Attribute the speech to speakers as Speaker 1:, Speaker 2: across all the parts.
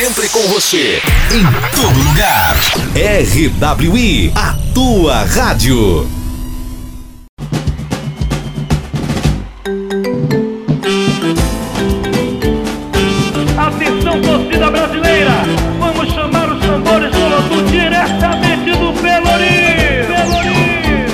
Speaker 1: Sempre com você, em todo lugar. RWI, a tua rádio.
Speaker 2: Atenção, torcida brasileira! Vamos chamar os tambores do Lotu diretamente do Pelourinho! Pelourinho!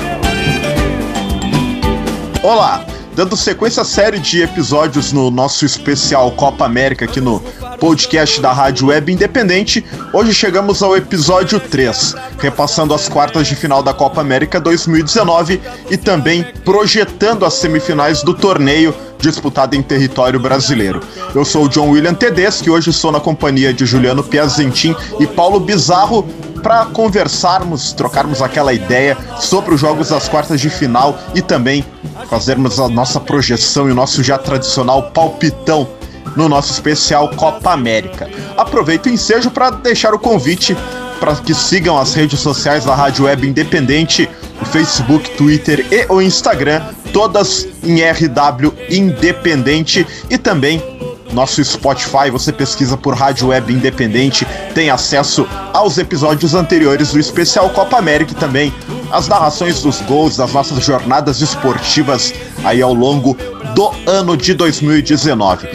Speaker 3: Olá! Dando sequência à série de episódios no nosso especial Copa América aqui no podcast da Rádio Web Independente, hoje chegamos ao episódio 3, repassando as quartas de final da Copa América 2019 e também projetando as semifinais do torneio disputado em território brasileiro. Eu sou o John William Tedeschi, hoje estou na companhia de Juliano Piazentin e Paulo Bizarro para conversarmos, trocarmos aquela ideia sobre os jogos das quartas de final e também fazermos a nossa projeção e o nosso já tradicional palpitão no nosso especial Copa América. Aproveito o ensejo para deixar o convite para que sigam as redes sociais da Rádio Web Independente, o Facebook, Twitter e o Instagram, todas em RW Independente e também nosso Spotify, você pesquisa por Rádio Web Independente, tem acesso aos episódios anteriores do especial Copa América e também as narrações dos gols das nossas jornadas esportivas aí ao longo do ano de 2019.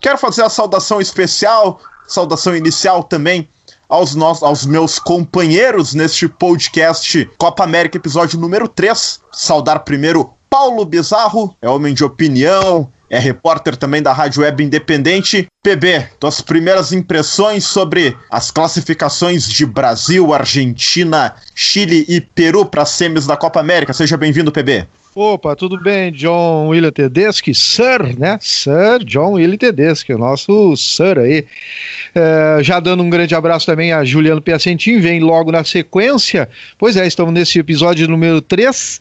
Speaker 3: Quero fazer a saudação especial, saudação inicial também aos, nossos, aos meus companheiros neste podcast Copa América, episódio número 3. Saudar primeiro Paulo Bizarro, é homem de opinião, é repórter também da Rádio Web Independente. PB, tuas primeiras impressões sobre as classificações de Brasil, Argentina, Chile e Peru para as semis da Copa América. Seja bem-vindo, PB.
Speaker 4: Opa, tudo bem, John William Tedeschi, Sir, né? Sir John William Tedeschi, o nosso Sir aí. É, já dando um grande abraço também a Juliano Piacentin, vem logo na sequência. Pois é, estamos nesse episódio número 3.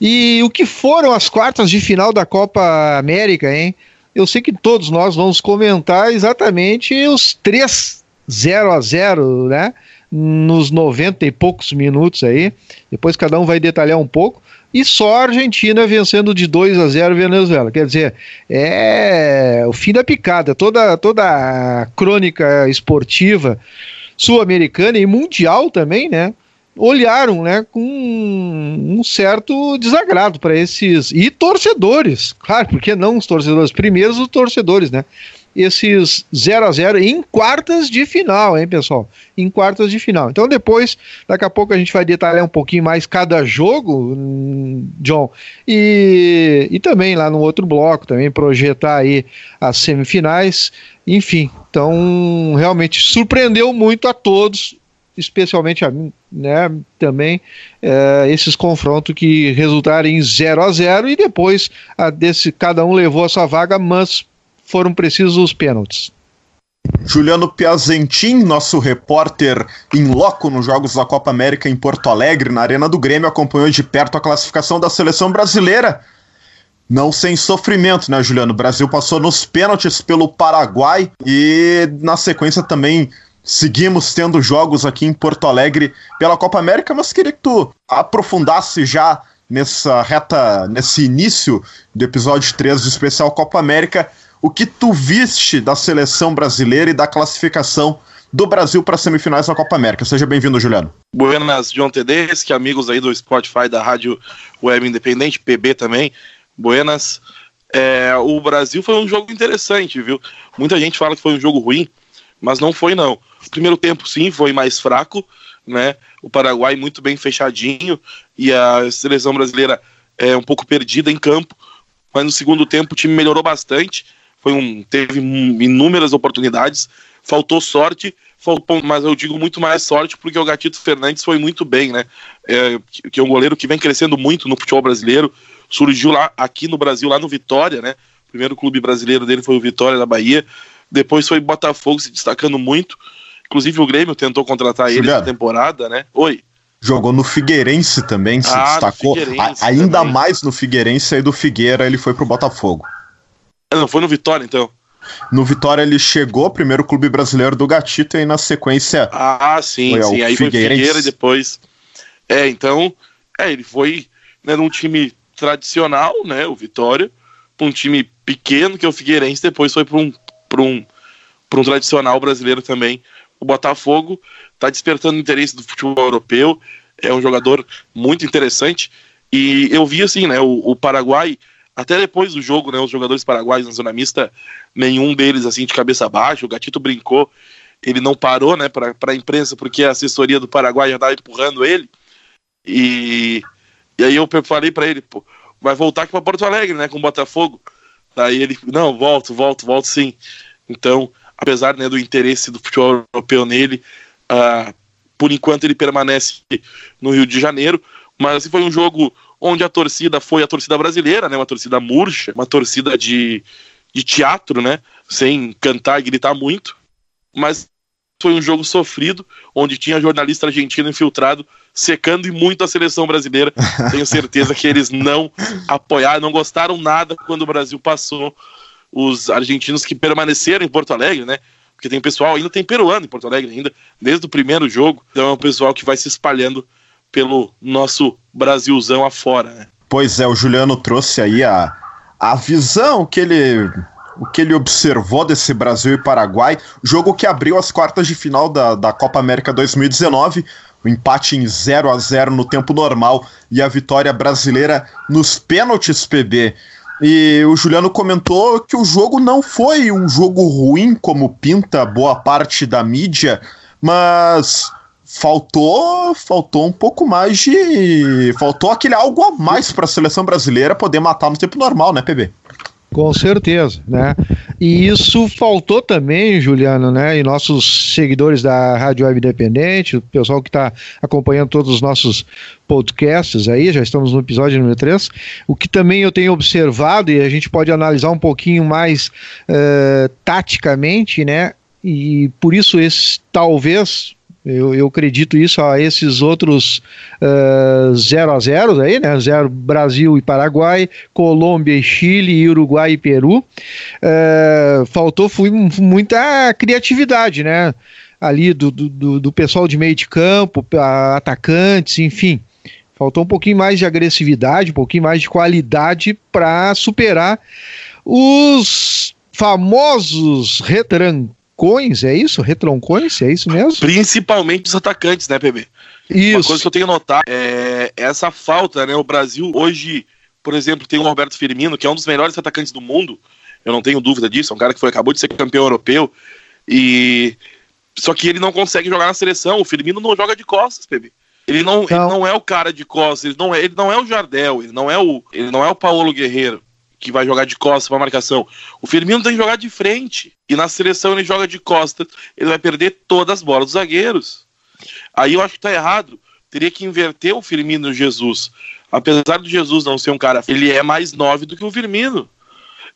Speaker 4: E o que foram as quartas de final da Copa América, hein? Eu sei que todos nós vamos comentar exatamente os três 0 a 0 né? Nos 90 e poucos minutos aí. Depois cada um vai detalhar um pouco e só a Argentina vencendo de 2 a 0 Venezuela. Quer dizer, é o fim da picada. Toda, toda a crônica esportiva sul-americana e mundial também, né? Olharam, né, com um certo desagrado para esses e torcedores, claro, porque não os torcedores, primeiro os torcedores, né? esses 0 a 0 em quartas de final, hein, pessoal? Em quartas de final. Então depois, daqui a pouco a gente vai detalhar um pouquinho mais cada jogo, hum, John, e, e também lá no outro bloco, também projetar aí as semifinais, enfim. Então, realmente surpreendeu muito a todos, especialmente a mim, né, também é, esses confrontos que resultaram em 0 a 0 e depois a desse cada um levou a sua vaga, mas foram precisos os pênaltis.
Speaker 3: Juliano Piazentin, nosso repórter em loco nos Jogos da Copa América em Porto Alegre, na Arena do Grêmio, acompanhou de perto a classificação da seleção brasileira. Não sem sofrimento, né, Juliano? O Brasil passou nos pênaltis pelo Paraguai e na sequência também seguimos tendo jogos aqui em Porto Alegre pela Copa América, mas queria que tu aprofundasse já nessa reta, nesse início do episódio 3 do especial Copa América o que tu viste da seleção brasileira e da classificação do Brasil para as semifinais da Copa América. Seja bem-vindo, Juliano.
Speaker 5: Buenas, John Tedeschi, amigos aí do Spotify da Rádio Web Independente, PB também. Buenas. É, o Brasil foi um jogo interessante, viu? Muita gente fala que foi um jogo ruim, mas não foi não. Primeiro tempo sim foi mais fraco, né? O Paraguai muito bem fechadinho e a seleção brasileira é um pouco perdida em campo, mas no segundo tempo o time melhorou bastante foi um, teve inúmeras oportunidades, faltou sorte, faltou, mas eu digo muito mais sorte porque o Gatito Fernandes foi muito bem, né? É, que é um goleiro que vem crescendo muito no futebol brasileiro, surgiu lá aqui no Brasil, lá no Vitória, né? O primeiro clube brasileiro dele foi o Vitória da Bahia, depois foi Botafogo se destacando muito. Inclusive o Grêmio tentou contratar ele na temporada, né? Oi.
Speaker 3: Jogou no Figueirense também, se ah, destacou. A, ainda também. mais no Figueirense aí do Figueira, ele foi pro Botafogo.
Speaker 5: Não, foi no Vitória, então.
Speaker 3: No Vitória ele chegou, primeiro clube brasileiro do Gatito, e aí na sequência.
Speaker 5: Ah, sim, foi sim. Aí foi Figueira e depois. É, então. É, ele foi né, num time tradicional, né? O Vitória. para um time pequeno, que é o Figueirense, depois foi para um, um, um tradicional brasileiro também. O Botafogo está despertando interesse do futebol europeu, é um jogador muito interessante. E eu vi assim, né, o, o Paraguai, até depois do jogo, né, os jogadores paraguaios na zona mista, nenhum deles assim de cabeça baixa, o Gatito brincou, ele não parou, né, para a imprensa, porque a assessoria do Paraguai já estava empurrando ele. E, e aí eu falei para ele, pô, vai voltar aqui para Porto Alegre, né, com o Botafogo. Daí ele, não, volto, volto, volto sim. Então, apesar né, do interesse do futebol europeu nele, uh, por enquanto ele permanece no Rio de Janeiro. Mas assim, foi um jogo onde a torcida foi a torcida brasileira, né, uma torcida murcha, uma torcida de, de teatro, né, sem cantar e gritar muito. Mas foi um jogo sofrido, onde tinha jornalista argentino infiltrado secando e muito a seleção brasileira. Tenho certeza que eles não apoiaram, não gostaram nada quando o Brasil passou os argentinos que permaneceram em Porto Alegre, né? Porque tem pessoal, ainda tem peruano em Porto Alegre ainda, desde o primeiro jogo. Então é um pessoal que vai se espalhando pelo nosso Brasilzão afora, né?
Speaker 3: Pois é, o Juliano trouxe aí a, a visão que ele o que ele observou desse Brasil e Paraguai, jogo que abriu as quartas de final da, da Copa América 2019, o empate em 0 a 0 no tempo normal e a vitória brasileira nos pênaltis PB. E o Juliano comentou que o jogo não foi um jogo ruim, como pinta boa parte da mídia, mas faltou faltou um pouco mais de. Faltou aquele algo a mais para a seleção brasileira poder matar no tempo normal, né, PB?
Speaker 4: Com certeza, né? E isso faltou também, Juliano, né? E nossos seguidores da Rádio Web Independente, o pessoal que está acompanhando todos os nossos podcasts aí, já estamos no episódio número 3. O que também eu tenho observado, e a gente pode analisar um pouquinho mais uh, taticamente, né? E por isso esse talvez eu, eu acredito isso a esses outros 0 uh, a 0 aí, né? Zero Brasil e Paraguai, Colômbia e Chile, Uruguai e Peru. Uh, faltou foi muita criatividade, né? Ali do, do, do pessoal de meio de campo, atacantes, enfim. Faltou um pouquinho mais de agressividade, um pouquinho mais de qualidade para superar os famosos retrancos retroncões, é isso? Retroncões, é isso mesmo?
Speaker 5: Principalmente os atacantes, né, PB? Isso. Uma coisa que eu tenho notado é essa falta, né? O Brasil hoje, por exemplo, tem o Roberto Firmino, que é um dos melhores atacantes do mundo. Eu não tenho dúvida disso. É um cara que foi, acabou de ser campeão europeu. E. Só que ele não consegue jogar na seleção. O Firmino não joga de costas, PB. Ele não, não. ele não é o cara de costas, ele não é, ele não é o Jardel, ele não é o, ele não é o Paulo Guerreiro que vai jogar de costas para marcação. O Firmino tem que jogar de frente. E na seleção ele joga de costas. Ele vai perder todas as bolas dos zagueiros. Aí eu acho que tá errado. Teria que inverter o Firmino e o Jesus. Apesar do Jesus não ser um cara, ele é mais nove do que o Firmino.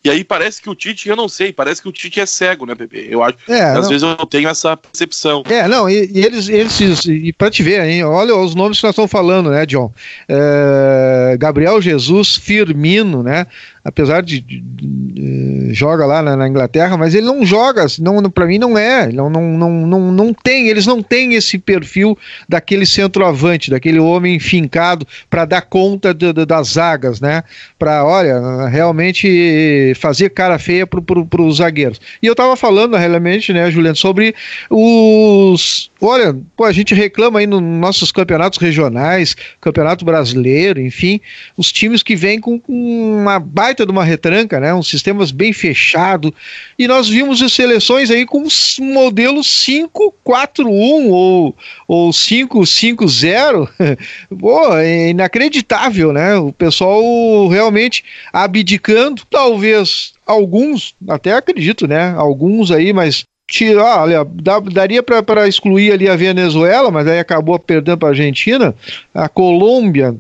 Speaker 5: E aí parece que o Tite, eu não sei, parece que o Tite é cego, né, Pepe? Eu acho. É, às não... vezes eu tenho essa percepção.
Speaker 4: É, não, e, e eles, eles, e pra te ver, hein, olha os nomes que nós estamos falando, né, John? É, Gabriel Jesus, Firmino, né? Apesar de, de, de, joga lá na, na, Inglaterra, mas ele não joga, não, para mim não é, não, não, não, não, não tem, eles não têm esse perfil daquele centroavante, daquele homem fincado para dar conta de, das zagas, né? Para, olha, realmente fazer cara feia para os zagueiros. E eu estava falando realmente, né, Juliano, sobre os, olha, pô, a gente reclama aí nos nossos campeonatos regionais, campeonato brasileiro, enfim, os times que vêm com, com uma baita de uma retranca, né? Um sistema bem fechado. E nós vimos as seleções aí com modelo 5-4-1 ou, ou 5-5-0. Pô, é inacreditável, né? O pessoal realmente abdicando, talvez alguns, até acredito, né? Alguns aí, mas tirar, olha, daria para excluir ali a Venezuela, mas aí acabou perdendo para a Argentina, a Colômbia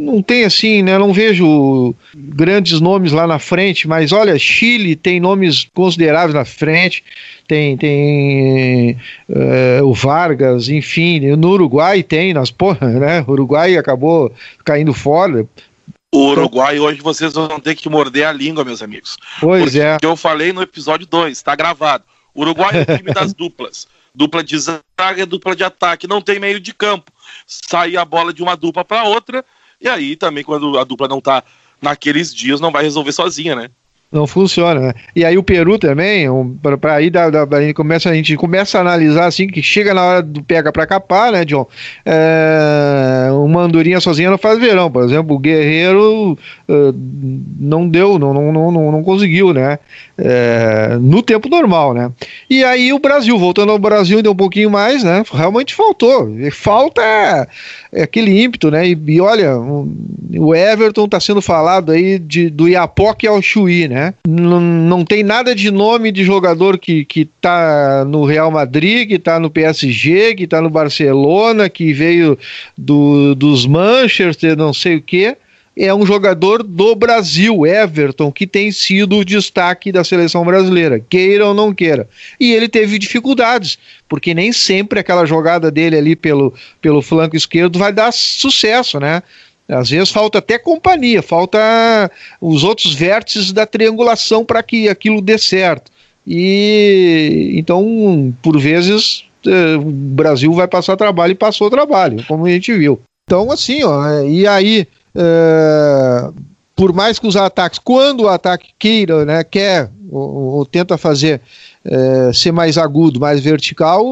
Speaker 4: não tem assim, né? Não vejo grandes nomes lá na frente, mas olha, Chile tem nomes consideráveis na frente, tem, tem uh, o Vargas, enfim, no Uruguai tem, nas porra, né? O Uruguai acabou caindo fora.
Speaker 5: O Uruguai hoje vocês vão ter que morder a língua, meus amigos.
Speaker 4: Pois Porque é.
Speaker 5: eu falei no episódio 2, está gravado. O Uruguai é o time das duplas. Dupla de zaga, dupla de ataque, não tem meio de campo. Sai a bola de uma dupla para outra, e aí também, quando a dupla não tá naqueles dias não vai resolver sozinha, né?
Speaker 4: Não funciona, né? E aí o Peru também, um, para aí da, da, a, gente começa, a gente começa a analisar assim, que chega na hora do pega para capar, né, John? É, uma andorinha sozinha não faz verão, por exemplo, o Guerreiro uh, não deu, não, não, não, não conseguiu, né? É, no tempo normal, né? E aí o Brasil, voltando ao Brasil ainda um pouquinho mais, né? Realmente faltou. Falta é, é aquele ímpeto, né? E, e olha, o Everton tá sendo falado aí de, do Iapoque ao Chuí, né? Né? Não, não tem nada de nome de jogador que, que tá no Real Madrid, que tá no PSG, que tá no Barcelona, que veio do, dos Manchester, não sei o quê é um jogador do Brasil, Everton, que tem sido o destaque da seleção brasileira, queira ou não queira. E ele teve dificuldades, porque nem sempre aquela jogada dele ali pelo, pelo flanco esquerdo vai dar sucesso, né? Às vezes falta até companhia, falta os outros vértices da triangulação para que aquilo dê certo. E então, por vezes, eh, o Brasil vai passar trabalho e passou trabalho, como a gente viu. Então, assim, ó, é, e aí, é, por mais que os ataques, quando o ataque queira, né, quer ou, ou tenta fazer é, ser mais agudo, mais vertical,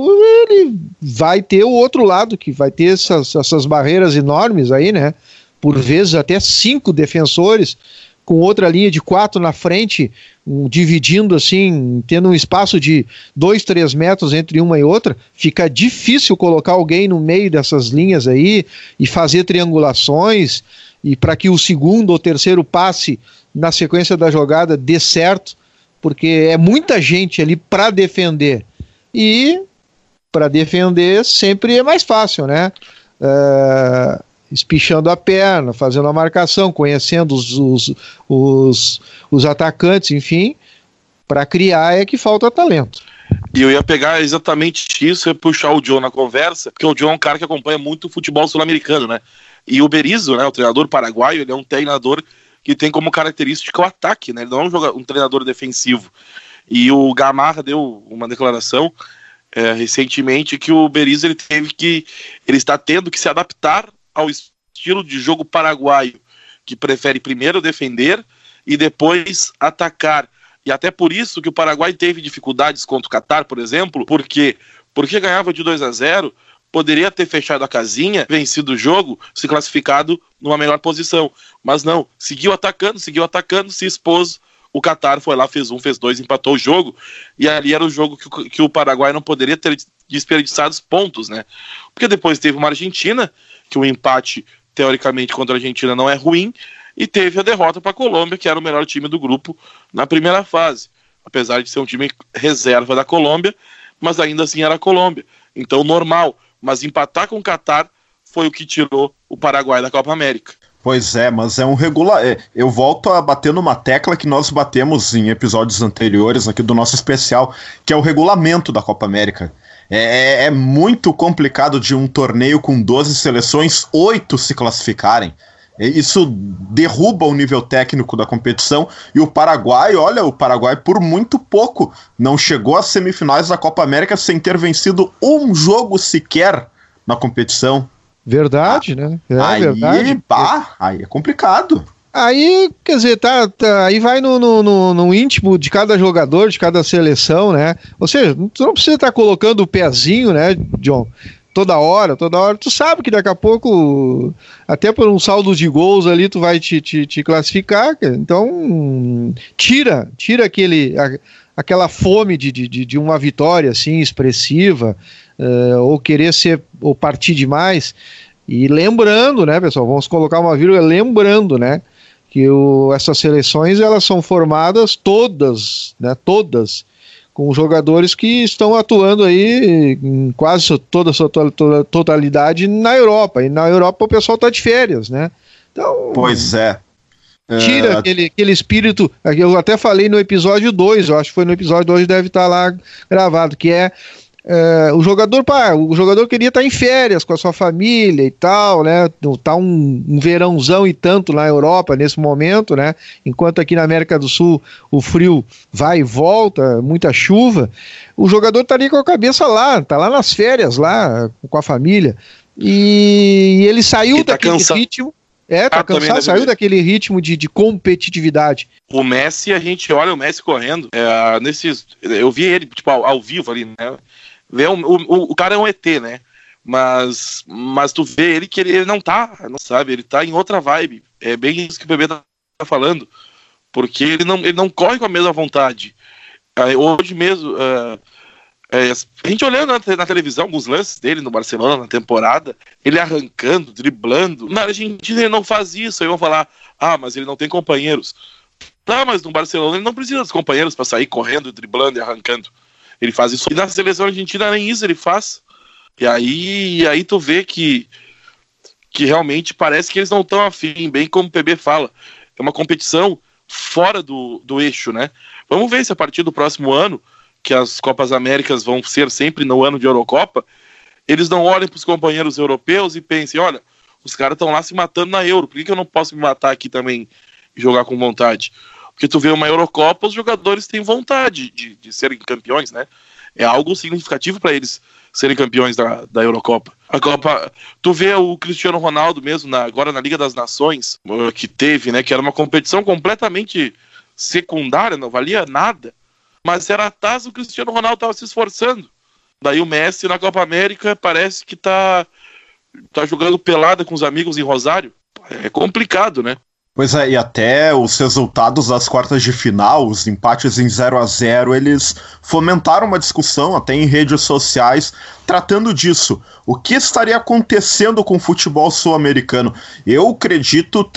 Speaker 4: ele vai ter o outro lado, que vai ter essas, essas barreiras enormes aí, né? Por vezes até cinco defensores, com outra linha de quatro na frente, um, dividindo assim, tendo um espaço de dois, três metros entre uma e outra, fica difícil colocar alguém no meio dessas linhas aí e fazer triangulações. E para que o segundo ou terceiro passe na sequência da jogada dê certo, porque é muita gente ali para defender. E para defender sempre é mais fácil, né? Uh, espichando a perna, fazendo a marcação, conhecendo os, os, os, os atacantes, enfim, para criar é que falta talento.
Speaker 5: E eu ia pegar exatamente isso e puxar o John na conversa, porque o John é um cara que acompanha muito o futebol sul-americano, né? E o Berizzo, né, o treinador paraguaio, ele é um treinador que tem como característica o ataque, né? Ele não é um, jogador, um treinador defensivo. E o Gamarra deu uma declaração é, recentemente que o Berizzo ele teve que ele está tendo que se adaptar ao estilo de jogo paraguaio, que prefere primeiro defender e depois atacar. E até por isso que o Paraguai teve dificuldades contra o Catar, por exemplo, porque porque ganhava de 2 a 0, poderia ter fechado a casinha, vencido o jogo, se classificado numa melhor posição. Mas não, seguiu atacando, seguiu atacando, se expôs. O Qatar foi lá, fez um, fez dois, empatou o jogo. E ali era o jogo que, que o Paraguai não poderia ter desperdiçado os pontos, né? Porque depois teve uma Argentina que o empate, teoricamente, contra a Argentina não é ruim, e teve a derrota para a Colômbia, que era o melhor time do grupo na primeira fase, apesar de ser um time reserva da Colômbia, mas ainda assim era a Colômbia. Então, normal. Mas empatar com o Catar foi o que tirou o Paraguai da Copa América.
Speaker 3: Pois é, mas é um regular. É, eu volto a bater numa tecla que nós batemos em episódios anteriores aqui do nosso especial, que é o regulamento da Copa América. É, é, é muito complicado de um torneio com 12 seleções, oito se classificarem. Isso derruba o nível técnico da competição. E o Paraguai, olha, o Paraguai por muito pouco não chegou às semifinais da Copa América sem ter vencido um jogo sequer na competição.
Speaker 4: Verdade, ah, né?
Speaker 3: É aí, verdade. Pá, aí é complicado.
Speaker 4: Aí, quer dizer, tá, tá aí vai no, no, no, íntimo de cada jogador, de cada seleção, né? Ou seja, tu não precisa estar tá colocando o pezinho, né, John? Toda hora, toda hora. Tu sabe que daqui a pouco, até por um saldo de gols ali, tu vai te, te, te classificar. Então, tira, tira aquele, a, aquela fome de, de, de uma vitória assim expressiva, uh, ou querer ser, ou partir demais. E lembrando, né, pessoal, vamos colocar uma vírgula, lembrando, né? Que o, essas seleções elas são formadas todas, né, todas com jogadores que estão atuando aí em quase toda a sua totalidade na Europa. E na Europa o pessoal está de férias, né?
Speaker 3: Então, pois é.
Speaker 4: Tira é... aquele, aquele espírito. Eu até falei no episódio 2, eu acho que foi no episódio 2, deve estar tá lá gravado, que é é, o jogador, pá, o jogador queria estar em férias com a sua família e tal, né? Tá um, um, verãozão e tanto na Europa nesse momento, né? Enquanto aqui na América do Sul o frio vai e volta, muita chuva. O jogador tá ali com a cabeça lá, tá lá nas férias, lá com a família. E, e ele saiu tá daquele
Speaker 5: cansado.
Speaker 4: ritmo. É, tá ah, cansado, saiu daquele ritmo de, de competitividade.
Speaker 5: O Messi, a gente olha o Messi correndo, é, nesses, eu vi ele, tipo, ao, ao vivo ali, né? Vê, o, o, o, cara é um ET, né? Mas, mas tu vê ele que ele, ele não tá, não sabe? Ele tá em outra vibe. É bem isso que o bebê tá falando. Porque ele não, ele não corre com a mesma vontade. Hoje mesmo, uh, é, a gente olhando na, na, televisão alguns lances dele no Barcelona na temporada, ele arrancando, driblando. Na Argentina ele não faz isso. Aí vão falar, ah, mas ele não tem companheiros. Tá, mas no Barcelona ele não precisa dos companheiros para sair correndo, driblando e arrancando. Ele faz isso. E na seleção argentina nem isso ele faz. E aí, e aí tu vê que, que realmente parece que eles não estão afim, bem como o PB fala. É uma competição fora do, do eixo, né? Vamos ver se a partir do próximo ano, que as Copas Américas vão ser sempre no ano de Eurocopa, eles não olhem para os companheiros europeus e pensem, olha, os caras estão lá se matando na Euro, por que, que eu não posso me matar aqui também e jogar com vontade? Porque tu vê uma Eurocopa, os jogadores têm vontade de, de serem campeões, né? É algo significativo para eles serem campeões da, da Eurocopa. A Copa, tu vê o Cristiano Ronaldo mesmo na, agora na Liga das Nações uh, que teve, né? Que era uma competição completamente secundária, não valia nada. Mas era a taça o Cristiano Ronaldo estava se esforçando. Daí o Messi na Copa América parece que tá, tá jogando pelada com os amigos em Rosário. É complicado, né?
Speaker 3: Pois é, e até os resultados das quartas de final, os empates em 0 a 0 eles fomentaram uma discussão até em redes sociais tratando disso. O que estaria acontecendo com o futebol sul-americano? Eu acredito,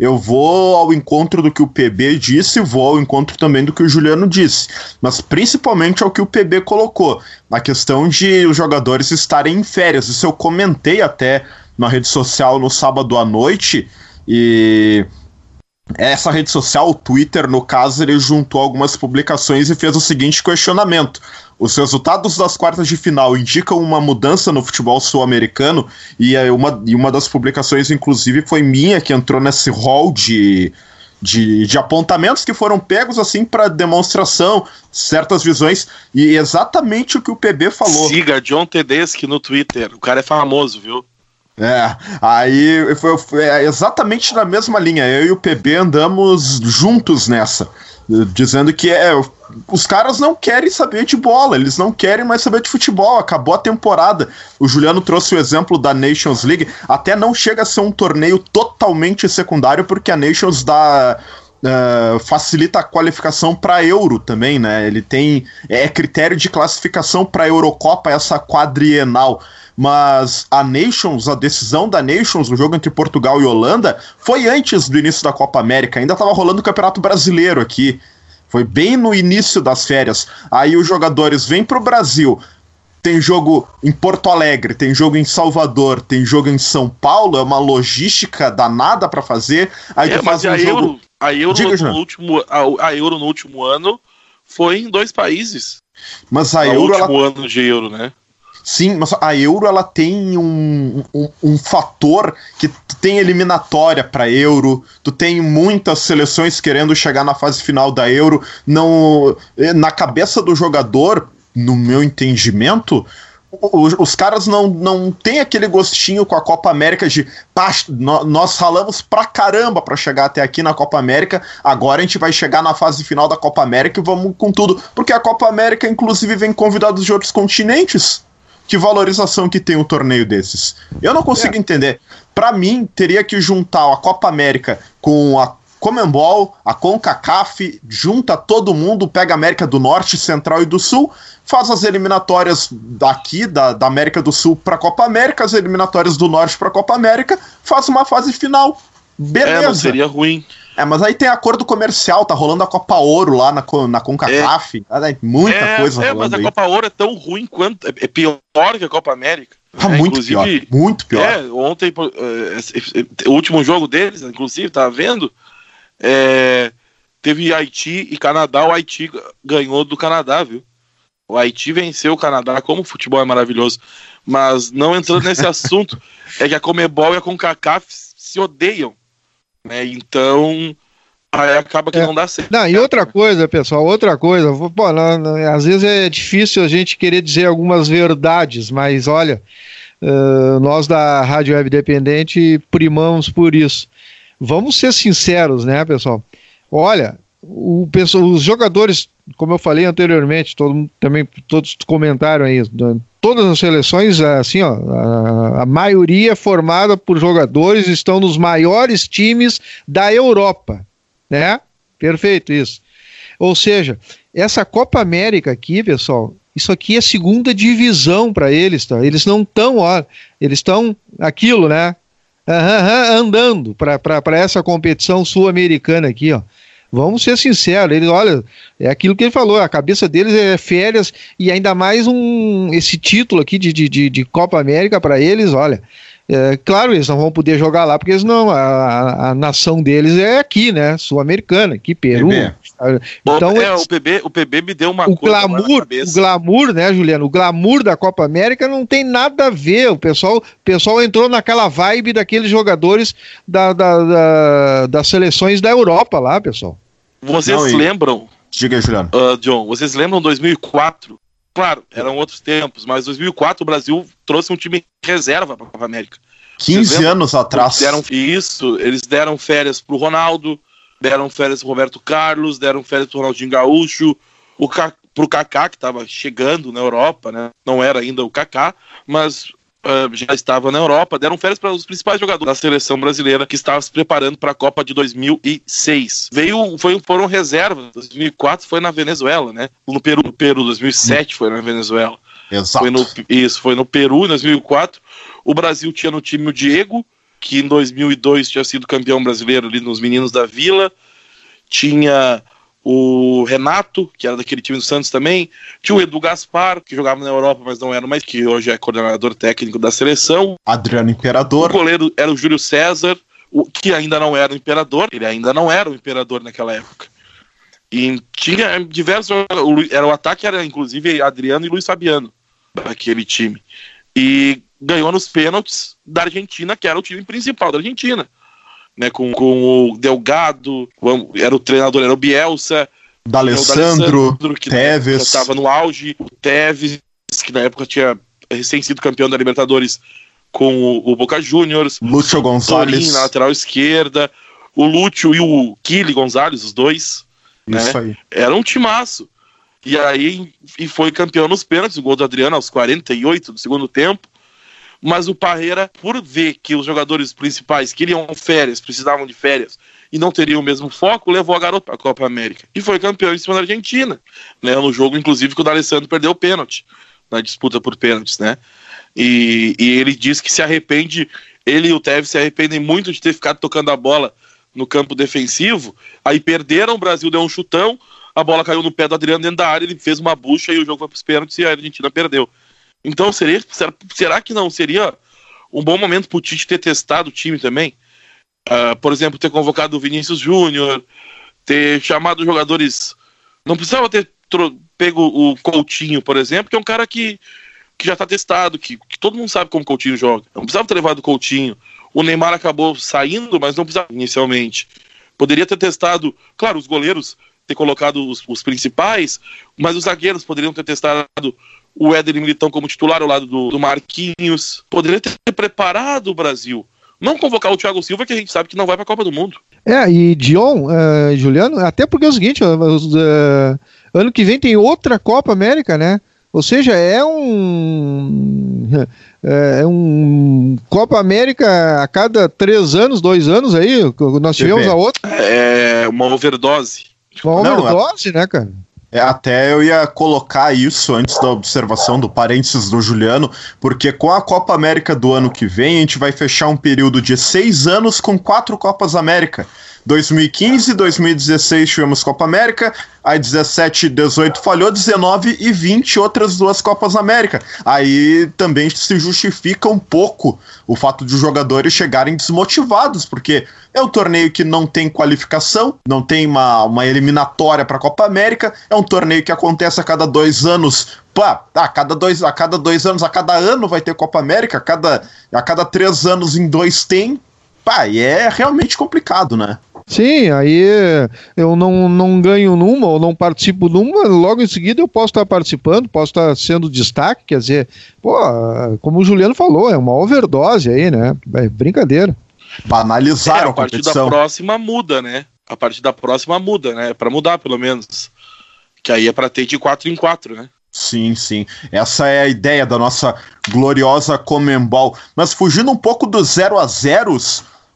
Speaker 3: eu vou ao encontro do que o PB disse, vou ao encontro também do que o Juliano disse, mas principalmente ao que o PB colocou, a questão de os jogadores estarem em férias. Isso eu comentei até na rede social no sábado à noite. E essa rede social, o Twitter, no caso, ele juntou algumas publicações e fez o seguinte questionamento. Os resultados das quartas de final indicam uma mudança no futebol sul-americano, e uma, e uma das publicações, inclusive, foi minha, que entrou nesse hall de, de, de apontamentos que foram pegos assim para demonstração, certas visões, e exatamente o que o PB falou.
Speaker 5: Siga John Tedeschi no Twitter, o cara é famoso, viu?
Speaker 3: É, aí foi, foi exatamente na mesma linha. Eu e o PB andamos juntos nessa, dizendo que é, os caras não querem saber de bola, eles não querem mais saber de futebol. Acabou a temporada. O Juliano trouxe o exemplo da Nations League. Até não chega a ser um torneio totalmente secundário, porque a Nations dá. Uh, facilita a qualificação para Euro também, né? Ele tem é critério de classificação para Eurocopa essa quadrienal mas a Nations, a decisão da Nations, o jogo entre Portugal e Holanda, foi antes do início da Copa América, ainda estava rolando o Campeonato Brasileiro aqui. Foi bem no início das férias. Aí os jogadores vêm para o Brasil. Tem jogo em Porto Alegre, tem jogo em Salvador, tem jogo em São Paulo. É uma logística danada para fazer. Aí
Speaker 5: é, mas um a, jogo... Euro, a, Euro Diga, no, último, a, a, Euro no último ano foi em dois países.
Speaker 3: Mas a Euro.
Speaker 5: No último ela... ano de Euro, né?
Speaker 3: Sim, mas a Euro ela tem um, um, um fator que tem eliminatória para Euro, tu tem muitas seleções querendo chegar na fase final da Euro, não na cabeça do jogador, no meu entendimento, os, caras não, não tem aquele gostinho com a Copa América de nós ralamos pra caramba para chegar até aqui na Copa América, agora a gente vai chegar na fase final da Copa América e vamos com tudo, porque a Copa América inclusive vem convidados de outros continentes que valorização que tem um torneio desses? Eu não consigo é. entender. Para mim, teria que juntar a Copa América com a Comembol, a CONCACAF, junta todo mundo, pega a América do Norte, Central e do Sul, faz as eliminatórias daqui, da, da América do Sul para a Copa América, as eliminatórias do Norte para a Copa América, faz uma fase final. Beleza. É, não
Speaker 5: seria ruim.
Speaker 3: É, mas aí tem acordo comercial, tá rolando a Copa Ouro lá na, na CONCACAF. É, muita é, coisa
Speaker 5: é, mas a Copa Ouro é tão ruim quanto. É, é pior que a Copa América.
Speaker 3: Tá é, muito pior. Muito pior.
Speaker 5: É, ontem, é, o último jogo deles, inclusive, tava vendo. É, teve Haiti e Canadá. O Haiti ganhou do Canadá, viu? O Haiti venceu o Canadá, como o futebol é maravilhoso. Mas não entrando nesse assunto, é que a Comebol e a CONCACAF se odeiam. Né? Então, aí acaba que é. não dá certo.
Speaker 4: Não, e outra coisa, pessoal, outra coisa, pô, não, não, às vezes é difícil a gente querer dizer algumas verdades, mas olha, uh, nós da Rádio Web Dependente primamos por isso. vamos ser sinceros, né, pessoal? Olha, o, os jogadores, como eu falei anteriormente, todo, também todos comentaram aí, todas as seleções, assim, ó, a, a maioria formada por jogadores estão nos maiores times da Europa, né? Perfeito isso. Ou seja, essa Copa América aqui, pessoal, isso aqui é segunda divisão para eles, tá? Eles não estão, ó, eles estão aquilo, né? Uhum, andando para essa competição sul-americana aqui, ó. Vamos ser sinceros, eles, olha, é aquilo que ele falou, a cabeça deles é férias e ainda mais um esse título aqui de, de, de Copa América para eles, olha. É, claro, eles não vão poder jogar lá, porque eles não, a, a nação deles é aqui, né? Sul-americana, aqui, Peru.
Speaker 5: Então, é, eles, o, PB, o PB me deu uma
Speaker 4: o glamour, o glamour, né, Juliano? O glamour da Copa América não tem nada a ver. O pessoal, o pessoal entrou naquela vibe daqueles jogadores da, da, da das seleções da Europa lá, pessoal.
Speaker 5: Vocês não, lembram?
Speaker 3: Diga, Juliano.
Speaker 5: Uh, John, vocês lembram 2004? Claro, eram outros tempos, mas 2004 o Brasil trouxe um time reserva para a Copa América.
Speaker 3: 15 anos atrás.
Speaker 5: Deram, isso, eles deram férias para o Ronaldo, deram férias pro Roberto Carlos, deram férias pro Ronaldinho Gaúcho, o pro Kaká, que estava chegando na Europa, né? Não era ainda o Kaká, mas uh, já estava na Europa, deram férias para os principais jogadores da seleção brasileira que estava se preparando para a Copa de 2006. Veio, foi, foram reservas. 2004 foi na Venezuela, né? No Peru, no Peru 2007 foi na Venezuela.
Speaker 3: Exato.
Speaker 5: Foi no, isso, foi no Peru em 2004. O Brasil tinha no time o Diego, que em 2002 tinha sido campeão brasileiro ali nos Meninos da Vila. Tinha o Renato, que era daquele time do Santos também. Tinha o Edu Gaspar, que jogava na Europa, mas não era mais, que hoje é coordenador técnico da seleção.
Speaker 3: Adriano Imperador.
Speaker 5: O goleiro era o Júlio César, o, que ainda não era o imperador. Ele ainda não era o imperador naquela época. E tinha diversos. Era o ataque, era inclusive Adriano e Luiz Fabiano, daquele time. E ganhou nos pênaltis da Argentina, que era o time principal da Argentina. Né, com, com o Delgado, era o treinador, era o Bielsa,
Speaker 3: D'Alessandro,
Speaker 5: que
Speaker 3: Tevez.
Speaker 5: estava no auge, o Tevez, que na época tinha recém sido campeão da Libertadores com o, o Boca Juniors,
Speaker 3: Lúcio
Speaker 5: Torin, na lateral esquerda, o Lúcio e o Kili Gonzalez, os dois. Isso né? aí. Era um timaço. E aí e foi campeão nos pênaltis, o gol do Adriano aos 48 do segundo tempo mas o Parreira, por ver que os jogadores principais queriam férias, precisavam de férias e não teriam o mesmo foco, levou a garota a Copa América e foi campeão em cima da Argentina, né? No jogo, inclusive, que o D'Alessandro perdeu o pênalti na disputa por pênaltis, né? E, e ele diz que se arrepende, ele e o Tevez se arrependem muito de ter ficado tocando a bola no campo defensivo. Aí perderam, o Brasil deu um chutão, a bola caiu no pé do Adriano dentro da área, ele fez uma bucha e o jogo foi para os pênaltis e a Argentina perdeu. Então, seria, será, será que não seria um bom momento para o Tite ter testado o time também? Uh, por exemplo, ter convocado o Vinícius Júnior, ter chamado jogadores. Não precisava ter pego o Coutinho, por exemplo, que é um cara que, que já está testado, que, que, todo mundo sabe como o Coutinho joga. Não precisava ter levado o Coutinho. O Neymar acabou saindo, mas não precisava inicialmente. Poderia ter testado, claro, os goleiros, ter colocado os, os principais, mas os zagueiros poderiam ter testado o Éder Militão como titular ao lado do, do Marquinhos. Poderia ter preparado o Brasil. Não convocar o Thiago Silva, que a gente sabe que não vai para a Copa do Mundo.
Speaker 4: É, e Dion, uh, Juliano, até porque é o seguinte, uh, uh, ano que vem tem outra Copa América, né? Ou seja, é um. É um Copa América a cada três anos, dois anos aí. Nós tivemos a outra.
Speaker 5: É uma overdose.
Speaker 4: Uma overdose, Não, né, cara?
Speaker 3: É, até eu ia colocar isso antes da observação do parênteses do Juliano, porque com a Copa América do ano que vem, a gente vai fechar um período de seis anos com quatro Copas América. 2015, 2016 tivemos Copa América, aí 17 18 falhou, 19 e 20 outras duas Copas América. Aí também se justifica um pouco o fato de os jogadores chegarem desmotivados, porque é um torneio que não tem qualificação, não tem uma, uma eliminatória para a Copa América, é um torneio que acontece a cada dois anos. Pá, a cada dois, a cada dois anos, a cada ano vai ter Copa América, a cada, a cada três anos em dois tem. Pá, e é realmente complicado, né?
Speaker 4: Sim, aí eu não, não ganho numa ou não participo numa, logo em seguida eu posso estar participando, posso estar sendo destaque, quer dizer, pô, como o Juliano falou, é uma overdose aí, né? É brincadeira.
Speaker 3: Banalizaram
Speaker 5: é, a partir da próxima muda, né? A partir da próxima muda, né? Para mudar, pelo menos. Que aí é para ter de 4 em 4, né?
Speaker 3: Sim, sim. Essa é a ideia da nossa gloriosa Comembol. Mas fugindo um pouco dos 0 a 0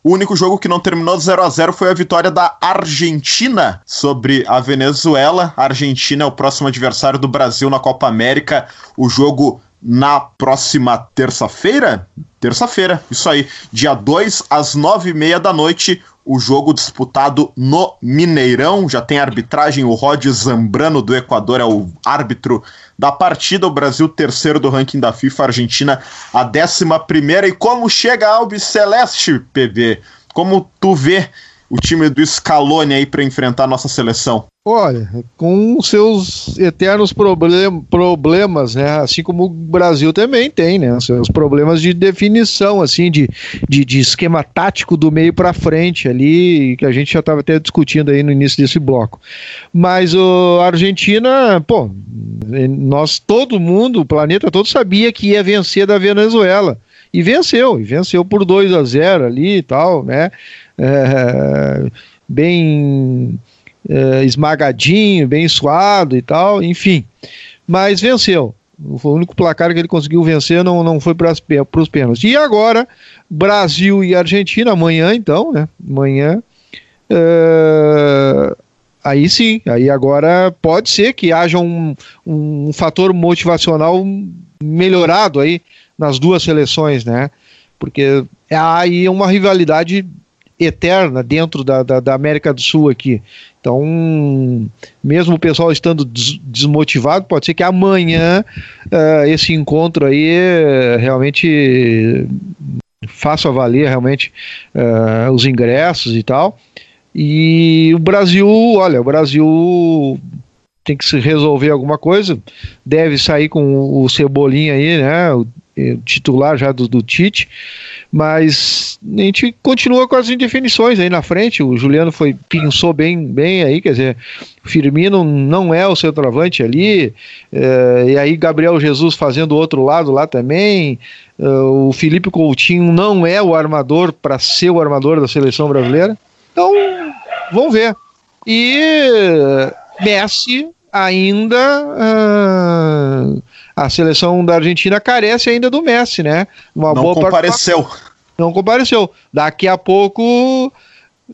Speaker 3: o único jogo que não terminou 0 a 0 foi a vitória da Argentina sobre a Venezuela. A Argentina é o próximo adversário do Brasil na Copa América. O jogo na próxima terça-feira? Terça-feira, isso aí. Dia 2 às 9h30 da noite, o jogo disputado no Mineirão. Já tem arbitragem, o Rod Zambrano do Equador é o árbitro da partida. O Brasil, terceiro do ranking da FIFA, a Argentina, a décima primeira. E como chega a Albi Celeste, PB? Como tu vê o time do Scaloni aí para enfrentar a nossa seleção?
Speaker 4: Olha, com seus eternos problem, problemas, né? Assim como o Brasil também tem, né? Seus problemas de definição, assim, de, de, de esquema tático do meio para frente ali, que a gente já estava até discutindo aí no início desse bloco. Mas o a Argentina, pô, nós, todo mundo, o planeta todo sabia que ia vencer da Venezuela. E venceu, e venceu por 2 a 0 ali e tal, né? É, bem é, esmagadinho, bem suado e tal, enfim. Mas venceu. Foi o único placar que ele conseguiu vencer, não, não foi para os pênaltis. E agora, Brasil e Argentina, amanhã então, né? Amanhã. É, aí sim, aí agora pode ser que haja um, um fator motivacional melhorado aí nas duas seleções, né? Porque há aí uma rivalidade eterna dentro da, da, da, América do Sul aqui. Então, mesmo o pessoal estando des desmotivado, pode ser que amanhã uh, esse encontro aí uh, realmente faça valer realmente uh, os ingressos e tal. E o Brasil, olha, o Brasil tem que se resolver alguma coisa, deve sair com o Cebolinha aí, né? O titular já do, do Tite mas a gente continua com as indefinições aí na frente. O Juliano foi pensou bem, bem aí, quer dizer, o Firmino não é o centroavante ali, é, e aí Gabriel Jesus fazendo o outro lado lá também. É, o Felipe Coutinho não é o armador para ser o armador da seleção brasileira. Então, vamos ver. E Messi ainda. Uh, a seleção da Argentina carece ainda do Messi, né?
Speaker 3: Uma não compareceu.
Speaker 4: Não compareceu. Daqui a pouco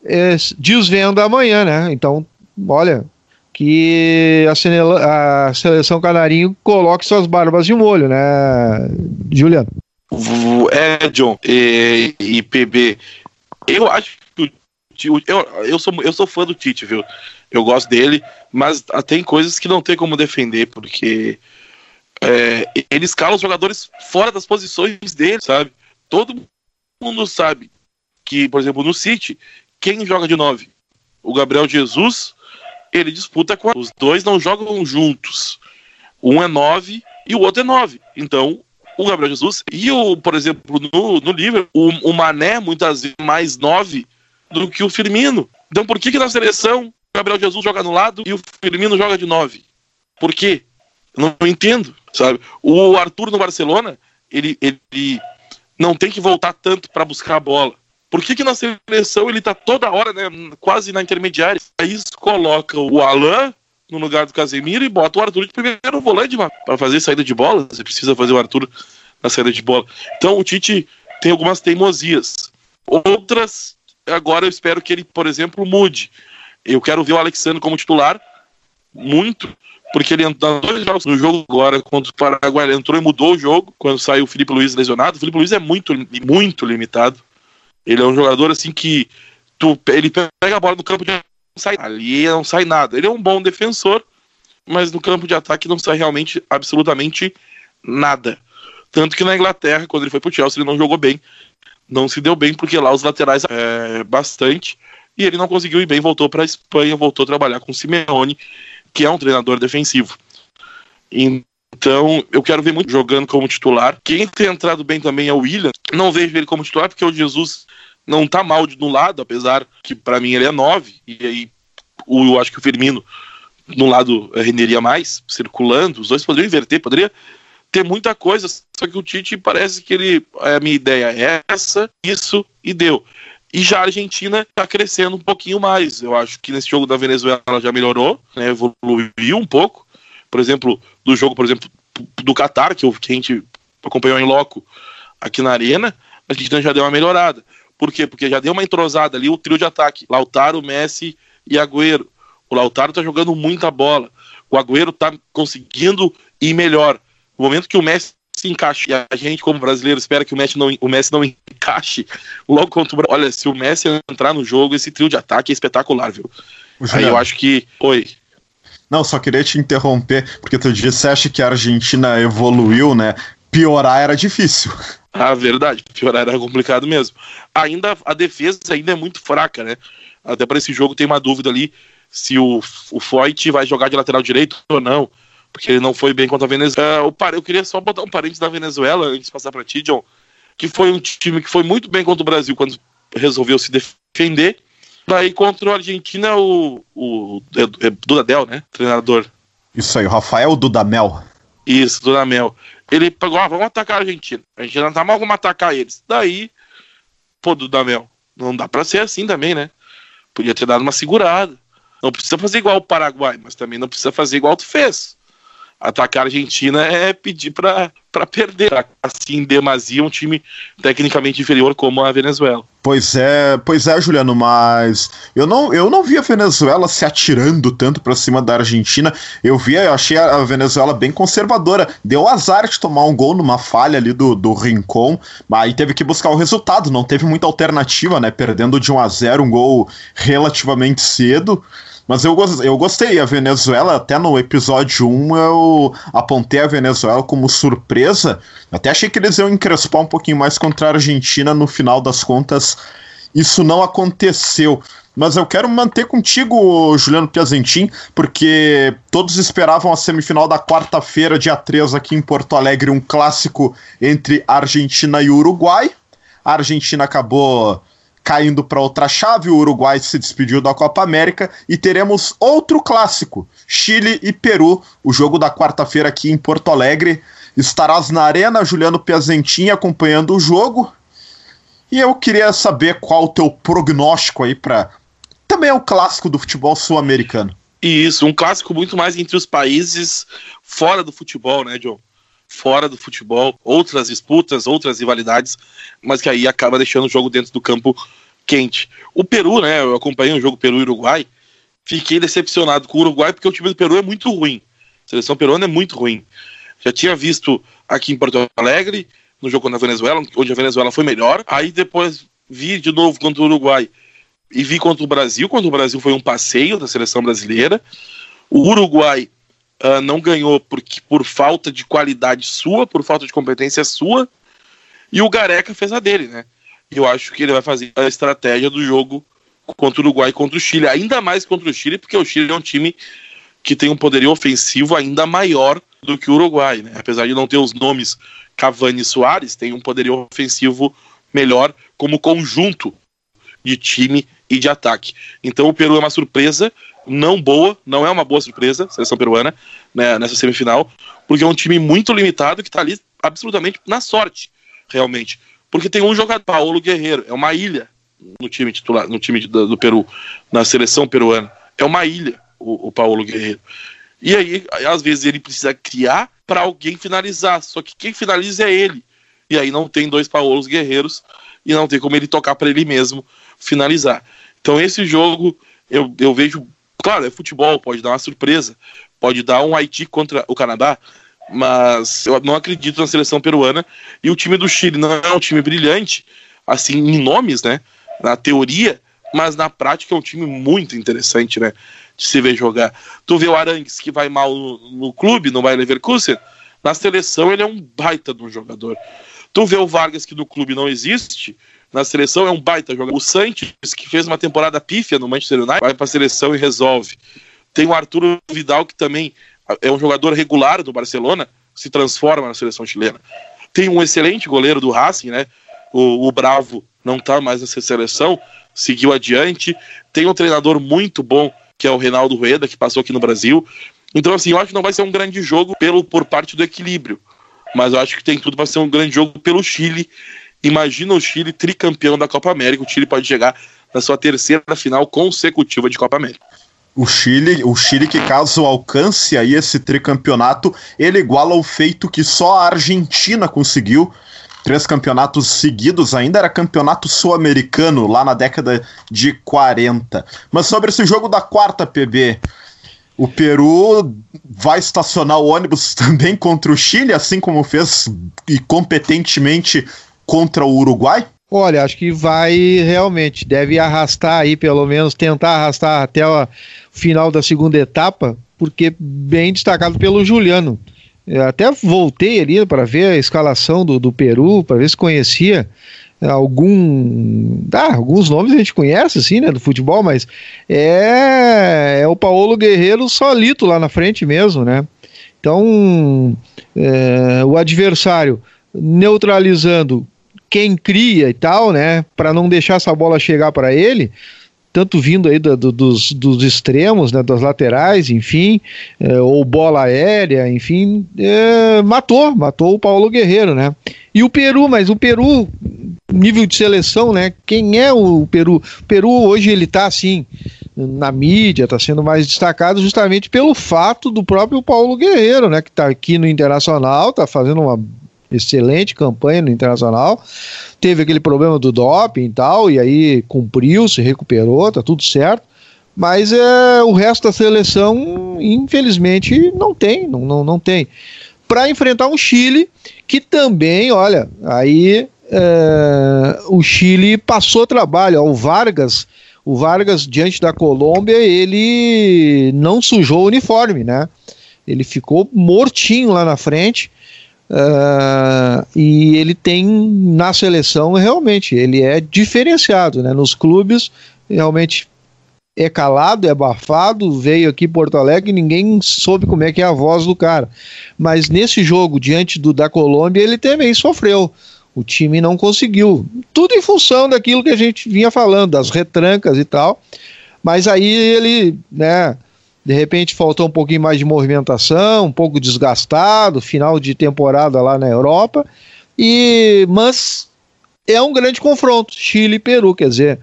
Speaker 4: é, desvenda amanhã, né? Então, olha, que a, a seleção canarinho coloque suas barbas de molho, né, Juliano?
Speaker 5: É, John e, e PB, eu acho que o, eu, eu, sou, eu sou fã do Tite, viu? Eu gosto dele, mas tem coisas que não tem como defender, porque é, ele escala os jogadores fora das posições dele, sabe? Todo mundo sabe que, por exemplo, no City, quem joga de 9? O Gabriel Jesus, ele disputa com. Os dois não jogam juntos. Um é 9 e o outro é 9. Então, o Gabriel Jesus e o, por exemplo, no, no livro, o, o Mané muitas vezes mais 9 do que o Firmino. Então, por que, que na seleção o Gabriel Jesus joga no lado e o Firmino joga de 9? Por quê? Eu não entendo, sabe? O Arthur no Barcelona, ele, ele não tem que voltar tanto para buscar a bola. Por que, que na seleção ele tá toda hora, né, quase na intermediária? Aí coloca o Alain no lugar do Casemiro e bota o Arthur de primeiro volante para fazer saída de bola. Você precisa fazer o Arthur na saída de bola. Então o Tite tem algumas teimosias. Outras, agora eu espero que ele, por exemplo, mude. Eu quero ver o Alexandre como titular, muito, porque ele entrou dois jogos no jogo agora contra o Paraguai, ele entrou e mudou o jogo quando saiu o Felipe Luiz lesionado. O Felipe Luiz é muito, muito limitado. Ele é um jogador assim que tu, ele pega a bola no campo de sai ali não sai nada. Ele é um bom defensor, mas no campo de ataque não sai realmente absolutamente nada. Tanto que na Inglaterra, quando ele foi pro Chelsea, ele não jogou bem. Não se deu bem porque lá os laterais é bastante e ele não conseguiu ir bem, voltou para a Espanha, voltou a trabalhar com o Simeone que é um treinador defensivo. Então, eu quero ver muito jogando como titular. Quem tem entrado bem também é o William. Não vejo ele como titular porque o Jesus não tá mal de no lado, apesar que para mim ele é 9. E aí, o, eu acho que o Firmino no lado renderia mais, circulando. Os dois poderiam inverter, poderia ter muita coisa. Só que o Tite parece que ele. A minha ideia é essa, isso e deu. E já a Argentina está crescendo um pouquinho mais. Eu acho que nesse jogo da Venezuela já melhorou, né, evoluiu um pouco. Por exemplo, do jogo, por exemplo, do Qatar, que, a gente acompanhou em loco aqui na arena, a Argentina já deu uma melhorada. Por quê? Porque já deu uma entrosada ali o trio de ataque. Lautaro, Messi e Agüero. O Lautaro tá jogando muita bola. O Agüero tá conseguindo ir melhor. No momento que o Messi se encaixe, e a gente, como brasileiro, espera que o Messi não, o Messi não encaixe logo contra o Olha, se o Messi entrar no jogo, esse trio de ataque é espetacular, viu? Aí eu acho que. Oi.
Speaker 3: Não, só queria te interromper, porque tu disseste que a Argentina evoluiu, né? Piorar era difícil.
Speaker 5: Ah, verdade. Piorar era complicado mesmo. Ainda a defesa ainda é muito fraca, né? Até para esse jogo tem uma dúvida ali se o, o Foyt vai jogar de lateral direito ou não, porque ele não foi bem contra a Venezuela. Eu, eu queria só botar um parênteses da Venezuela antes de passar para ti, John, que foi um time que foi muito bem contra o Brasil quando resolveu se defender. Daí contra a Argentina, o, o, é, é Dudadel, né? Treinador.
Speaker 3: Isso aí, o Rafael Dudamel.
Speaker 5: Isso, Dudamel. Ele pegou, ah, vamos atacar a Argentina. A não tá mal, vamos atacar eles. Daí, pô, Dudamel, não dá pra ser assim também, né? Podia ter dado uma segurada. Não precisa fazer igual o Paraguai, mas também não precisa fazer igual tu fez. Atacar a Argentina é pedir para perder. Assim, demasia um time tecnicamente inferior como a Venezuela.
Speaker 3: Pois é, pois é, Juliano, mas eu não, eu não vi a Venezuela se atirando tanto para cima da Argentina. Eu vi, eu achei a Venezuela bem conservadora. Deu azar de tomar um gol numa falha ali do, do Rincon, mas aí teve que buscar o resultado, não teve muita alternativa, né? Perdendo de 1 a 0 um gol relativamente cedo. Mas eu, eu gostei. A Venezuela, até no episódio 1, eu apontei a Venezuela como surpresa. Até achei que eles iam encrespar um pouquinho mais contra a Argentina. No final das contas, isso não aconteceu. Mas eu quero manter contigo, Juliano Piazentin, porque todos esperavam a semifinal da quarta-feira, dia 3, aqui em Porto Alegre, um clássico entre Argentina e Uruguai. A Argentina acabou caindo para outra chave, o Uruguai se despediu da Copa América e teremos outro clássico, Chile e Peru, o jogo da quarta-feira aqui em Porto Alegre. Estarás na arena, Juliano Piazentin, acompanhando o jogo. E eu queria saber qual o teu prognóstico aí para também é um clássico do futebol sul-americano.
Speaker 5: Isso, um clássico muito mais entre os países fora do futebol, né, John? Fora do futebol, outras disputas, outras rivalidades, mas que aí acaba deixando o jogo dentro do campo quente. O Peru, né? Eu acompanhei o jogo Peru e Uruguai. Fiquei decepcionado com o Uruguai porque o time do Peru é muito ruim. A seleção peruana é muito ruim. Já tinha visto aqui em Porto Alegre, no jogo contra a Venezuela, onde a Venezuela foi melhor. Aí depois vi de novo contra o Uruguai e vi contra o Brasil, quando o Brasil foi um passeio da seleção brasileira. O Uruguai uh, não ganhou porque, por falta de qualidade sua, por falta de competência sua, e o Gareca fez a dele, né? Eu acho que ele vai fazer a estratégia do jogo contra o Uruguai e contra o Chile, ainda mais contra o Chile, porque o Chile é um time que tem um poderio ofensivo ainda maior do que o Uruguai, né? Apesar de não ter os nomes Cavani e Soares, tem um poderio ofensivo melhor como conjunto de time e de ataque. Então o Peru é uma surpresa, não boa, não é uma boa surpresa, seleção peruana, né, nessa semifinal, porque é um time muito limitado que está ali absolutamente na sorte, realmente. Porque tem um jogador, Paulo Guerreiro, é uma ilha no time titular, no time do, do Peru, na seleção peruana. É uma ilha o, o Paulo Guerreiro. E aí, às vezes, ele precisa criar para alguém finalizar. Só que quem finaliza é ele. E aí não tem dois Paulos Guerreiros e não tem como ele tocar para ele mesmo finalizar. Então, esse jogo eu, eu vejo. Claro, é futebol, pode dar uma surpresa. Pode dar um Haiti contra o Canadá, mas eu não acredito na seleção peruana. E o time do Chile não é um time brilhante, assim, em nomes, né? Na teoria, mas na prática é um time muito interessante, né? De se ver jogar. Tu vê o Arangues que vai mal no, no clube, no Bayer Leverkusen, na seleção ele é um baita de um jogador. Tu vê o Vargas que no clube não existe, na seleção é um baita jogador. O Santos, que fez uma temporada pífia no Manchester United, vai para a seleção e resolve. Tem o Arturo Vidal, que também é um jogador regular do Barcelona, se transforma na seleção chilena. Tem um excelente goleiro do Racing, né? O, o Bravo não está mais nessa seleção, seguiu adiante. Tem um treinador muito bom, que é o Reinaldo Rueda, que passou aqui no Brasil. Então, assim, eu acho que não vai ser um grande jogo pelo, por parte do equilíbrio. Mas eu acho que tem tudo para ser um grande jogo pelo Chile Imagina o Chile tricampeão da Copa América. O Chile pode chegar na sua terceira final consecutiva de Copa América.
Speaker 3: O Chile, o Chile que caso alcance aí esse tricampeonato, ele iguala o feito que só a Argentina conseguiu. Três campeonatos seguidos, ainda era campeonato sul-americano lá na década de 40. Mas sobre esse jogo da quarta PB, o Peru vai estacionar o ônibus também contra o Chile, assim como fez e competentemente contra o Uruguai?
Speaker 4: Olha, acho que vai realmente, deve arrastar aí, pelo menos tentar arrastar até o final da segunda etapa, porque bem destacado pelo Juliano. Eu até voltei ali para ver a escalação do, do Peru, para ver se conhecia algum. Ah, alguns nomes a gente conhece, assim, né, do futebol, mas é, é o Paulo Guerreiro solito lá na frente mesmo, né? Então, é, o adversário neutralizando quem cria e tal, né, para não deixar essa bola chegar para ele, tanto vindo aí do, do, dos, dos extremos, né, das laterais, enfim, é, ou bola aérea, enfim, é, matou, matou o Paulo Guerreiro, né? E o Peru, mas o Peru, nível de seleção, né? Quem é o Peru? O Peru hoje ele tá assim na mídia, está sendo mais destacado justamente pelo fato do próprio Paulo Guerreiro, né? Que está aqui no Internacional, está fazendo uma excelente campanha no Internacional. Teve aquele problema do doping e tal, e aí cumpriu, se recuperou, tá tudo certo. Mas é, o resto da seleção, infelizmente, não tem, não, não, não tem. Para enfrentar um Chile que também, olha, aí é, o Chile passou trabalho. O Vargas, o Vargas diante da Colômbia, ele não sujou o uniforme, né? Ele ficou mortinho lá na frente. Uh, e ele tem na seleção realmente ele é diferenciado, né? Nos clubes realmente é calado, é abafado, veio aqui Porto Alegre e ninguém soube como é que é a voz do cara. Mas nesse jogo diante do da Colômbia ele também sofreu. O time não conseguiu. Tudo em função daquilo que a gente vinha falando, das retrancas e tal. Mas aí ele, né, de repente faltou um pouquinho mais de movimentação, um pouco desgastado, final de temporada lá na Europa. E mas é um grande confronto, Chile e Peru, quer dizer,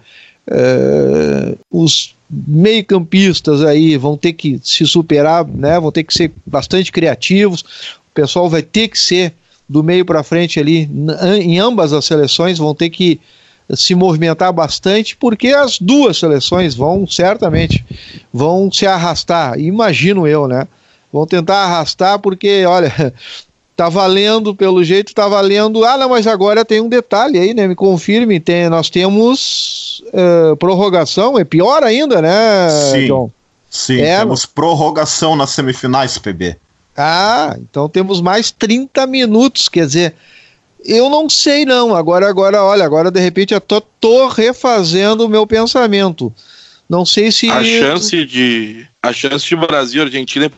Speaker 4: é, os meio-campistas aí vão ter que se superar, né? Vão ter que ser bastante criativos. O pessoal vai ter que ser do meio para frente ali em ambas as seleções vão ter que se movimentar bastante, porque as duas seleções vão certamente vão se arrastar, imagino eu, né? Vão tentar arrastar porque, olha, tá valendo pelo jeito, tá valendo. Ah, não, mas agora tem um detalhe aí, né? Me confirme, tem, nós temos uh, prorrogação, é pior ainda, né,
Speaker 3: Sim. John? Sim, é, temos prorrogação nas semifinais, PB.
Speaker 4: Ah, então temos mais 30 minutos, quer dizer, eu não sei não. Agora, agora, olha, agora de repente eu tô, tô refazendo o meu pensamento. Não sei se
Speaker 5: a chance de a chance de Brasil e Argentina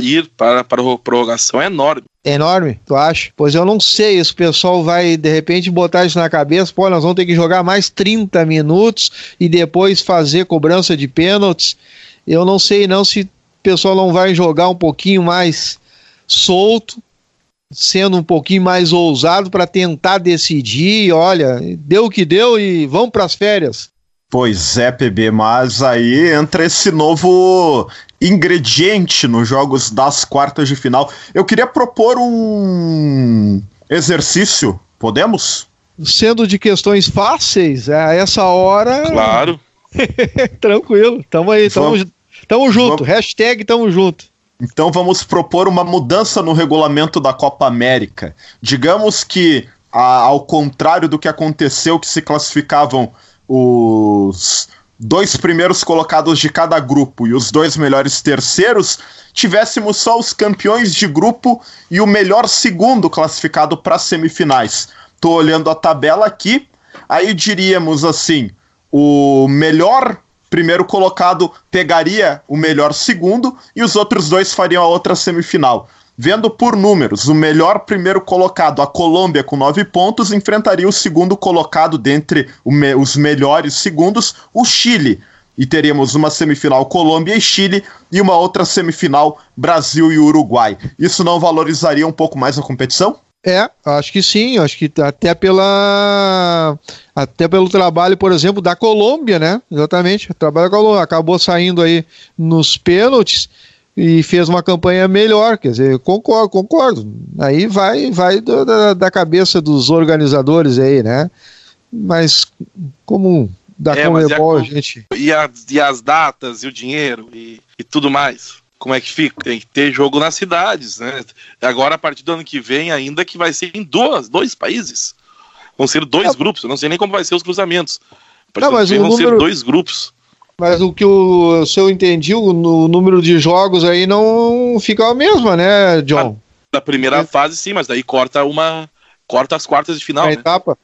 Speaker 5: ir para para a prorrogação é enorme.
Speaker 4: É enorme, tu acha? Pois eu não sei, se o pessoal vai de repente botar isso na cabeça, pô, nós vamos ter que jogar mais 30 minutos e depois fazer cobrança de pênaltis. Eu não sei não se o pessoal não vai jogar um pouquinho mais solto sendo um pouquinho mais ousado para tentar decidir. Olha, deu o que deu e vamos para as férias.
Speaker 3: Pois é, PB, mas aí entra esse novo ingrediente nos jogos das quartas de final. Eu queria propor um exercício, podemos?
Speaker 4: Sendo de questões fáceis, a essa hora.
Speaker 5: Claro.
Speaker 4: Tranquilo, tamo aí, tamo, vamos, tamo junto. Vamos... Hashtag tamo junto.
Speaker 3: Então vamos propor uma mudança no regulamento da Copa América. Digamos que, a, ao contrário do que aconteceu, que se classificavam os dois primeiros colocados de cada grupo e os dois melhores terceiros, tivéssemos só os campeões de grupo e o melhor segundo classificado para as semifinais. Estou olhando a tabela aqui, aí diríamos assim: o melhor primeiro colocado pegaria o melhor segundo e os outros dois fariam a outra semifinal. Vendo por números, o melhor primeiro colocado, a Colômbia com nove pontos, enfrentaria o segundo colocado dentre os melhores segundos, o Chile. E teríamos uma semifinal Colômbia e Chile e uma outra semifinal Brasil e Uruguai. Isso não valorizaria um pouco mais a competição?
Speaker 4: É, acho que sim, acho que até pela até pelo trabalho, por exemplo, da Colômbia, né? Exatamente, o trabalho da Colômbia acabou saindo aí nos pênaltis e fez uma campanha melhor, quer dizer, concordo, concordo. Aí vai vai da, da cabeça dos organizadores aí, né? Mas como da é, Comebol, a, a gente
Speaker 5: e, a, e as datas e o dinheiro e, e tudo mais como é que fica? Tem que ter jogo nas cidades, né? Agora, a partir do ano que vem, ainda que vai ser em duas, dois países. Vão ser dois é. grupos. Eu não sei nem como vai ser os cruzamentos. Não, mas vão número... ser dois grupos.
Speaker 4: Mas o que o, se eu entendi, o, o número de jogos aí não fica a mesma, né, John?
Speaker 5: Da primeira é. fase, sim, mas daí corta uma. Corta as quartas de final. A
Speaker 4: né? etapa.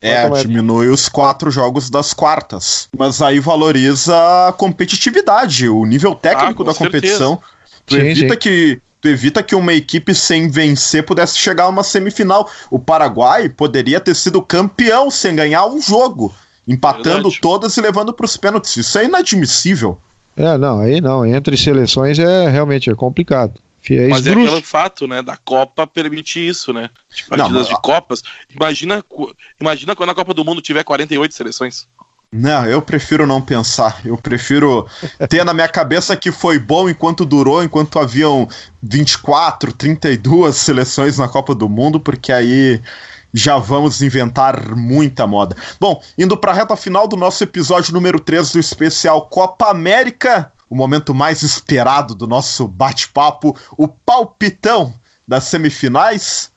Speaker 3: É, diminui os quatro jogos das quartas. Mas aí valoriza a competitividade, o nível técnico ah, da competição. Tu sim, evita sim. que tu evita que uma equipe sem vencer pudesse chegar a uma semifinal. O Paraguai poderia ter sido campeão sem ganhar um jogo, empatando Verdade. todas e levando para os pênaltis. Isso é inadmissível.
Speaker 4: É, não, aí não. Entre seleções é realmente é complicado.
Speaker 5: Fiéis Mas é aquele fato, né, da Copa permite isso, né? Partidas não, de Copas. Imagina, imagina quando a Copa do Mundo tiver 48 seleções.
Speaker 3: Não, eu prefiro não pensar. Eu prefiro ter na minha cabeça que foi bom enquanto durou, enquanto haviam 24, 32 seleções na Copa do Mundo, porque aí já vamos inventar muita moda. Bom, indo para a reta final do nosso episódio número 3 do especial Copa América, o momento mais esperado do nosso bate-papo, o palpitão das semifinais.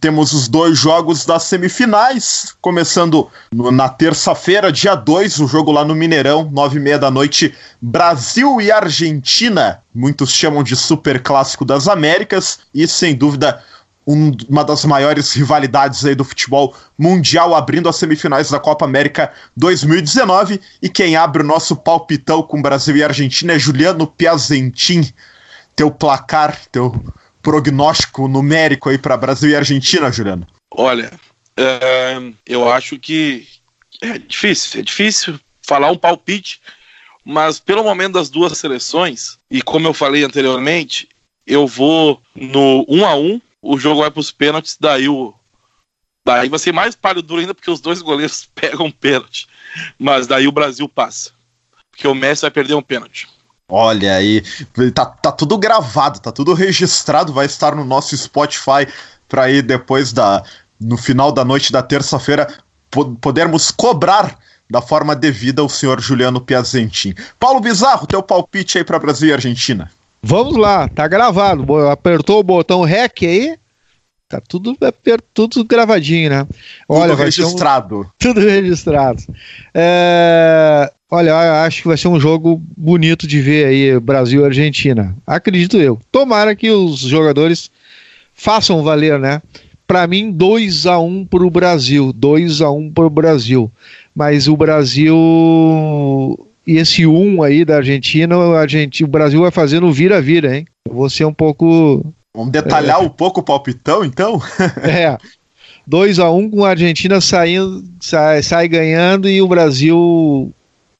Speaker 3: temos os dois jogos das semifinais, começando no, na terça-feira, dia 2, o jogo lá no Mineirão, nove e meia da noite, Brasil e Argentina, muitos chamam de super clássico das Américas, e sem dúvida um, uma das maiores rivalidades aí do futebol mundial, abrindo as semifinais da Copa América 2019. E quem abre o nosso palpitão com Brasil e Argentina é Juliano Piazentin. Teu placar, teu prognóstico numérico aí para Brasil e Argentina, Juliano?
Speaker 5: Olha, é, eu acho que é difícil, é difícil falar um palpite, mas pelo momento das duas seleções, e como eu falei anteriormente, eu vou no 1 a 1 o jogo vai para os pênaltis, daí o. Daí vai ser mais páreo duro ainda porque os dois goleiros pegam pênalti. Mas daí o Brasil passa. Porque o Messi vai perder um pênalti.
Speaker 3: Olha aí, tá, tá tudo gravado, tá tudo registrado, vai estar no nosso Spotify para ir depois da. No final da noite da terça-feira, podermos cobrar da forma devida o senhor Juliano Piazentin. Paulo Bizarro, teu palpite aí para Brasil e Argentina.
Speaker 4: Vamos lá, tá gravado. Apertou o botão REC aí, tá tudo, tudo gravadinho, né?
Speaker 3: Olha, tudo registrado.
Speaker 4: Um, tudo registrado. É, olha, acho que vai ser um jogo bonito de ver aí, Brasil e Argentina. Acredito eu. Tomara que os jogadores façam valer, né? Para mim, 2 a 1 um para o Brasil. 2 a 1 um para o Brasil. Mas o Brasil e esse 1 um aí da Argentina, a gente, o Brasil vai fazendo vira-vira, hein? Eu vou ser um pouco.
Speaker 3: Vamos detalhar é, um pouco o palpitão, então?
Speaker 4: é. 2 a 1 um com a Argentina saindo, sai, sai ganhando e o Brasil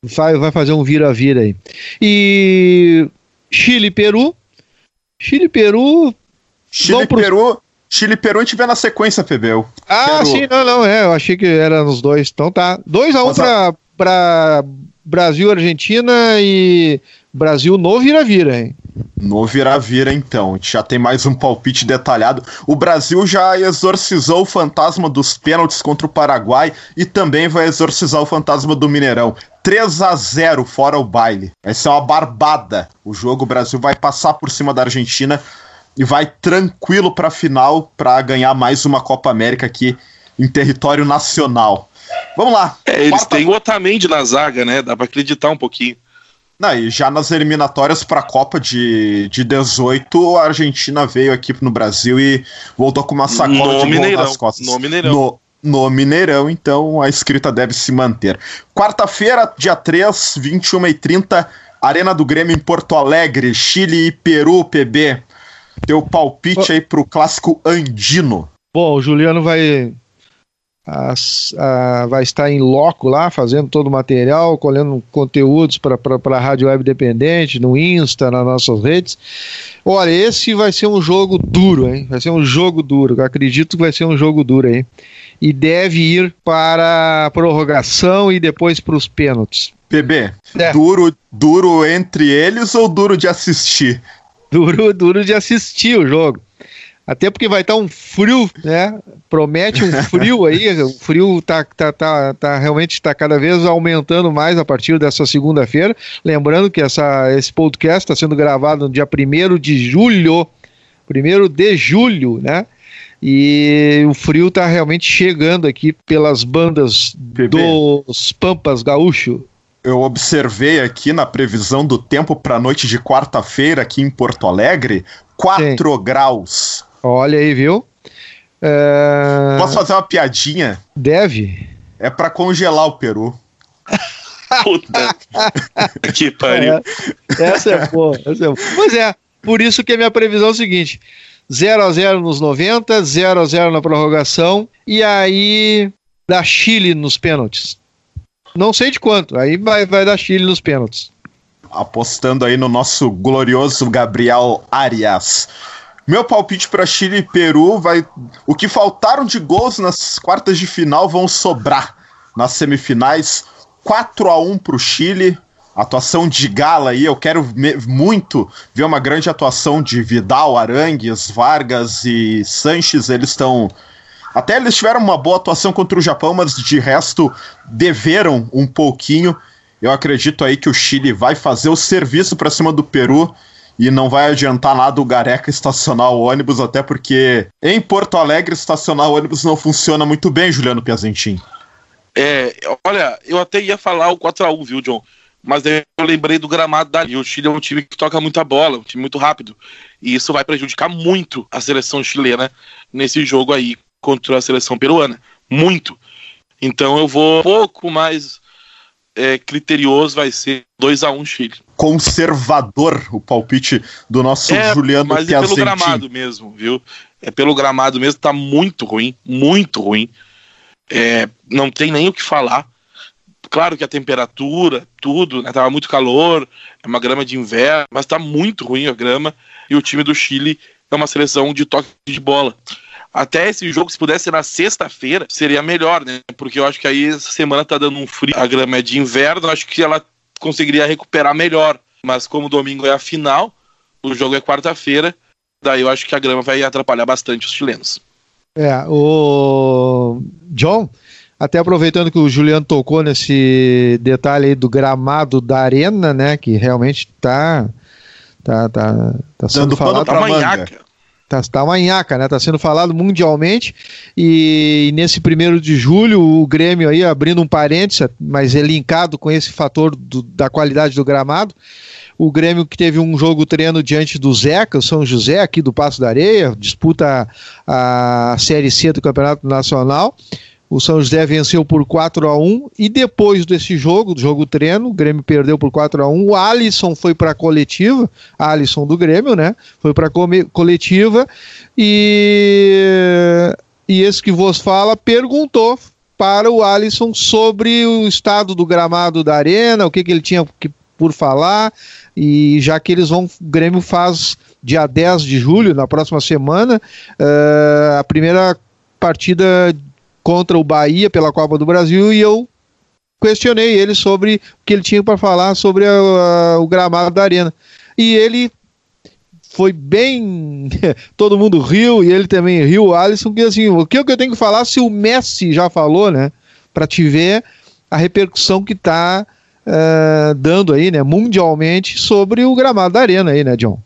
Speaker 4: vai, vai fazer um vira-vira aí. E Chile Peru. Chile Peru.
Speaker 3: Chile pro... Peru. Chile Peru a gente vê na sequência, Febel.
Speaker 4: Ah, Quero... sim, não, não, é. Eu achei que era nos dois. Então tá. 2 a 1 um para para Brasil, Argentina e Brasil no vira-vira, hein?
Speaker 3: No vira-vira, então. Já tem mais um palpite detalhado. O Brasil já exorcizou o fantasma dos pênaltis contra o Paraguai e também vai exorcizar o fantasma do Mineirão. 3 a 0 fora o baile. Vai ser uma barbada. O jogo, o Brasil vai passar por cima da Argentina e vai tranquilo para a final para ganhar mais uma Copa América aqui em território nacional. Vamos lá.
Speaker 5: É, eles Quarta... têm o Otamendi na zaga, né? Dá para acreditar um pouquinho.
Speaker 3: Não, e já nas eliminatórias para a Copa de, de 18, a Argentina veio aqui no Brasil e voltou com uma sacola no de Mineirão, nas costas.
Speaker 5: No Mineirão.
Speaker 3: No, no Mineirão, então a escrita deve se manter. Quarta-feira, dia 3, 21h30, Arena do Grêmio em Porto Alegre, Chile e Peru, PB. Teu palpite oh. aí pro clássico andino.
Speaker 4: Bom, o Juliano vai as, a, vai estar em loco lá, fazendo todo o material, colhendo conteúdos para a Rádio Web Independente, no Insta, nas nossas redes. Olha, esse vai ser um jogo duro, hein? Vai ser um jogo duro. Eu acredito que vai ser um jogo duro aí. E deve ir para a prorrogação e depois para os pênaltis.
Speaker 3: PB, é. duro, duro entre eles ou duro de assistir?
Speaker 4: Duro, duro de assistir o jogo. Até porque vai estar um frio, né? Promete um frio aí. O frio tá, tá, tá, tá realmente está cada vez aumentando mais a partir dessa segunda-feira. Lembrando que essa, esse podcast está sendo gravado no dia 1 de julho. 1 de julho, né? E o frio está realmente chegando aqui pelas bandas Bebê. dos Pampas Gaúcho.
Speaker 3: Eu observei aqui na previsão do tempo para a noite de quarta-feira aqui em Porto Alegre, 4 graus.
Speaker 4: Olha aí, viu?
Speaker 3: É... Posso fazer uma piadinha?
Speaker 4: Deve.
Speaker 3: É para congelar o peru.
Speaker 5: Puta que pariu. É,
Speaker 4: essa é boa, essa é boa. Pois é, por isso que a minha previsão é o seguinte: 0 a 0 nos 90, 0 a 0 na prorrogação e aí dá Chile nos pênaltis. Não sei de quanto, aí vai, vai dar Chile nos pênaltis.
Speaker 3: Apostando aí no nosso glorioso Gabriel Arias. Meu palpite para Chile e Peru vai. O que faltaram de gols nas quartas de final vão sobrar nas semifinais. 4 a 1 para o Chile. Atuação de gala aí, eu quero muito ver uma grande atuação de Vidal, Arangues, Vargas e Sanches. Eles estão. Até eles tiveram uma boa atuação contra o Japão, mas de resto deveram um pouquinho. Eu acredito aí que o Chile vai fazer o serviço para cima do Peru e não vai adiantar nada o Gareca estacionar o ônibus, até porque em Porto Alegre estacionar o ônibus não funciona muito bem, Juliano Piazentin.
Speaker 5: É, olha, eu até ia falar o 4x1, viu, John? Mas eu lembrei do gramado dali. O Chile é um time que toca muita bola, um time muito rápido. E isso vai prejudicar muito a seleção chilena nesse jogo aí contra a seleção peruana. Muito. Então eu vou um pouco mais é, criterioso, vai ser 2 a 1 um Chile
Speaker 3: conservador o palpite do nosso é, Juliano
Speaker 5: mas é pelo gramado mesmo, viu? É pelo gramado mesmo, tá muito ruim, muito ruim. É, não tem nem o que falar. Claro que a temperatura, tudo, né, tava muito calor, é uma grama de inverno, mas tá muito ruim a grama e o time do Chile é uma seleção de toque de bola. Até esse jogo, se pudesse ser na sexta-feira, seria melhor, né? Porque eu acho que aí essa semana tá dando um frio, a grama é de inverno, acho que ela conseguiria recuperar melhor. Mas como domingo é a final, o jogo é quarta-feira, daí eu acho que a grama vai atrapalhar bastante os chilenos.
Speaker 4: É, o John, até aproveitando que o Juliano tocou nesse detalhe aí do gramado da arena, né, que realmente tá tá tá, tá sendo Dando falado
Speaker 3: pra manga.
Speaker 4: Tá, tá uma nhaca, né? Tá sendo falado mundialmente. E nesse primeiro de julho, o Grêmio aí, abrindo um parênteses, mas é linkado com esse fator do, da qualidade do gramado. O Grêmio que teve um jogo treino diante do Zeca, o São José, aqui do Passo da Areia, disputa a, a Série C do Campeonato Nacional. O São José venceu por 4 a 1 e depois desse jogo, do jogo treino, o Grêmio perdeu por 4 a 1. O Alisson foi para a coletiva, Alisson do Grêmio, né? Foi para a coletiva e e esse que vos fala perguntou para o Alisson sobre o estado do gramado da arena, o que, que ele tinha que, por falar, e já que eles vão, o Grêmio faz dia 10 de julho, na próxima semana, uh, a primeira partida contra o Bahia pela Copa do Brasil e eu questionei ele sobre o que ele tinha para falar sobre a, a, o gramado da arena. E ele foi bem. Todo mundo riu e ele também riu, o Alisson, que assim, o que eu tenho que falar se o Messi já falou, né? Para te ver a repercussão que está uh, eh, dando aí, né, mundialmente sobre o gramado da arena aí, né, John?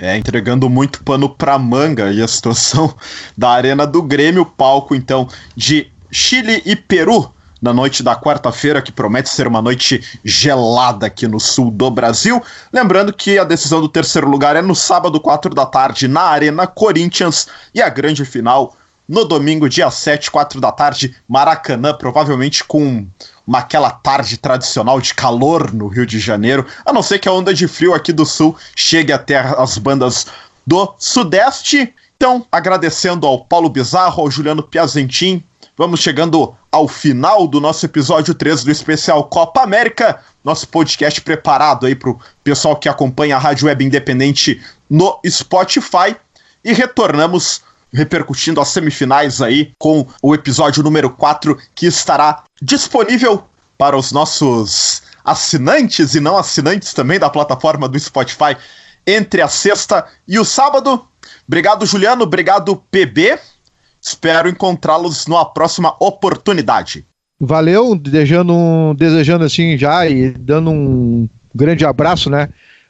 Speaker 3: É, entregando muito pano pra manga e a situação da Arena do Grêmio, palco então de Chile e Peru na noite da quarta-feira, que promete ser uma noite gelada aqui no sul do Brasil. Lembrando que a decisão do terceiro lugar é no sábado, quatro da tarde, na Arena Corinthians, e a grande final no domingo, dia 7, 4 da tarde, Maracanã, provavelmente com uma aquela tarde tradicional de calor no Rio de Janeiro, a não ser que a onda de frio aqui do sul chegue até as bandas do Sudeste. Então, agradecendo ao Paulo Bizarro, ao Juliano Piazentin, vamos chegando ao final do nosso episódio 3 do especial Copa América, nosso podcast preparado aí para o pessoal que acompanha a Rádio Web Independente no Spotify. E retornamos repercutindo as semifinais aí com o episódio número 4 que estará disponível para os nossos assinantes e não assinantes também da plataforma do Spotify entre a sexta e o sábado. Obrigado, Juliano. Obrigado, PB. Espero encontrá-los numa próxima oportunidade.
Speaker 4: Valeu, desejando, desejando assim já e dando um grande abraço, né?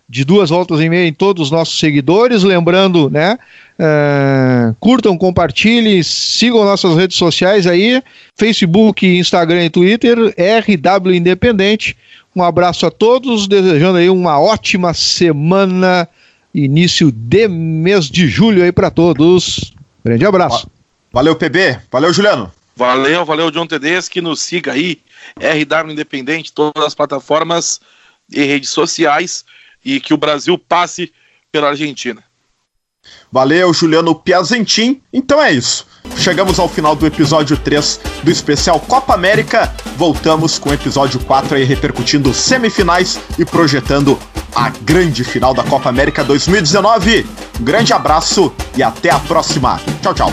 Speaker 4: De duas voltas e meia em todos os nossos seguidores. Lembrando, né? É, curtam, compartilhem, sigam nossas redes sociais aí: Facebook, Instagram e Twitter, RW Independente. Um abraço a todos, desejando aí uma ótima semana, início de mês de julho aí para todos. Grande abraço.
Speaker 3: Valeu, PB. Valeu, Juliano.
Speaker 5: Valeu, valeu, John Tedeschi. Nos siga aí, RW Independente, todas as plataformas e redes sociais. E que o Brasil passe pela Argentina.
Speaker 3: Valeu, Juliano Piazentin. Então é isso. Chegamos ao final do episódio 3 do especial Copa América. Voltamos com o episódio 4 aí repercutindo semifinais e projetando a grande final da Copa América 2019. Um grande abraço e até a próxima. Tchau, tchau.